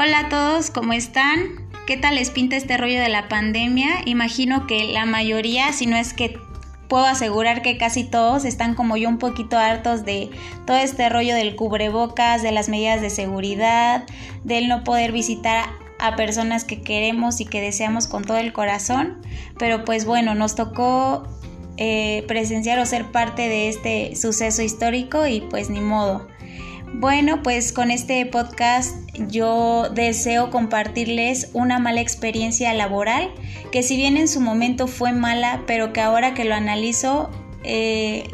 Hola a todos, ¿cómo están? ¿Qué tal les pinta este rollo de la pandemia? Imagino que la mayoría, si no es que puedo asegurar que casi todos están como yo un poquito hartos de todo este rollo del cubrebocas, de las medidas de seguridad, del no poder visitar a personas que queremos y que deseamos con todo el corazón. Pero pues bueno, nos tocó eh, presenciar o ser parte de este suceso histórico y pues ni modo. Bueno, pues con este podcast yo deseo compartirles una mala experiencia laboral que si bien en su momento fue mala, pero que ahora que lo analizo eh,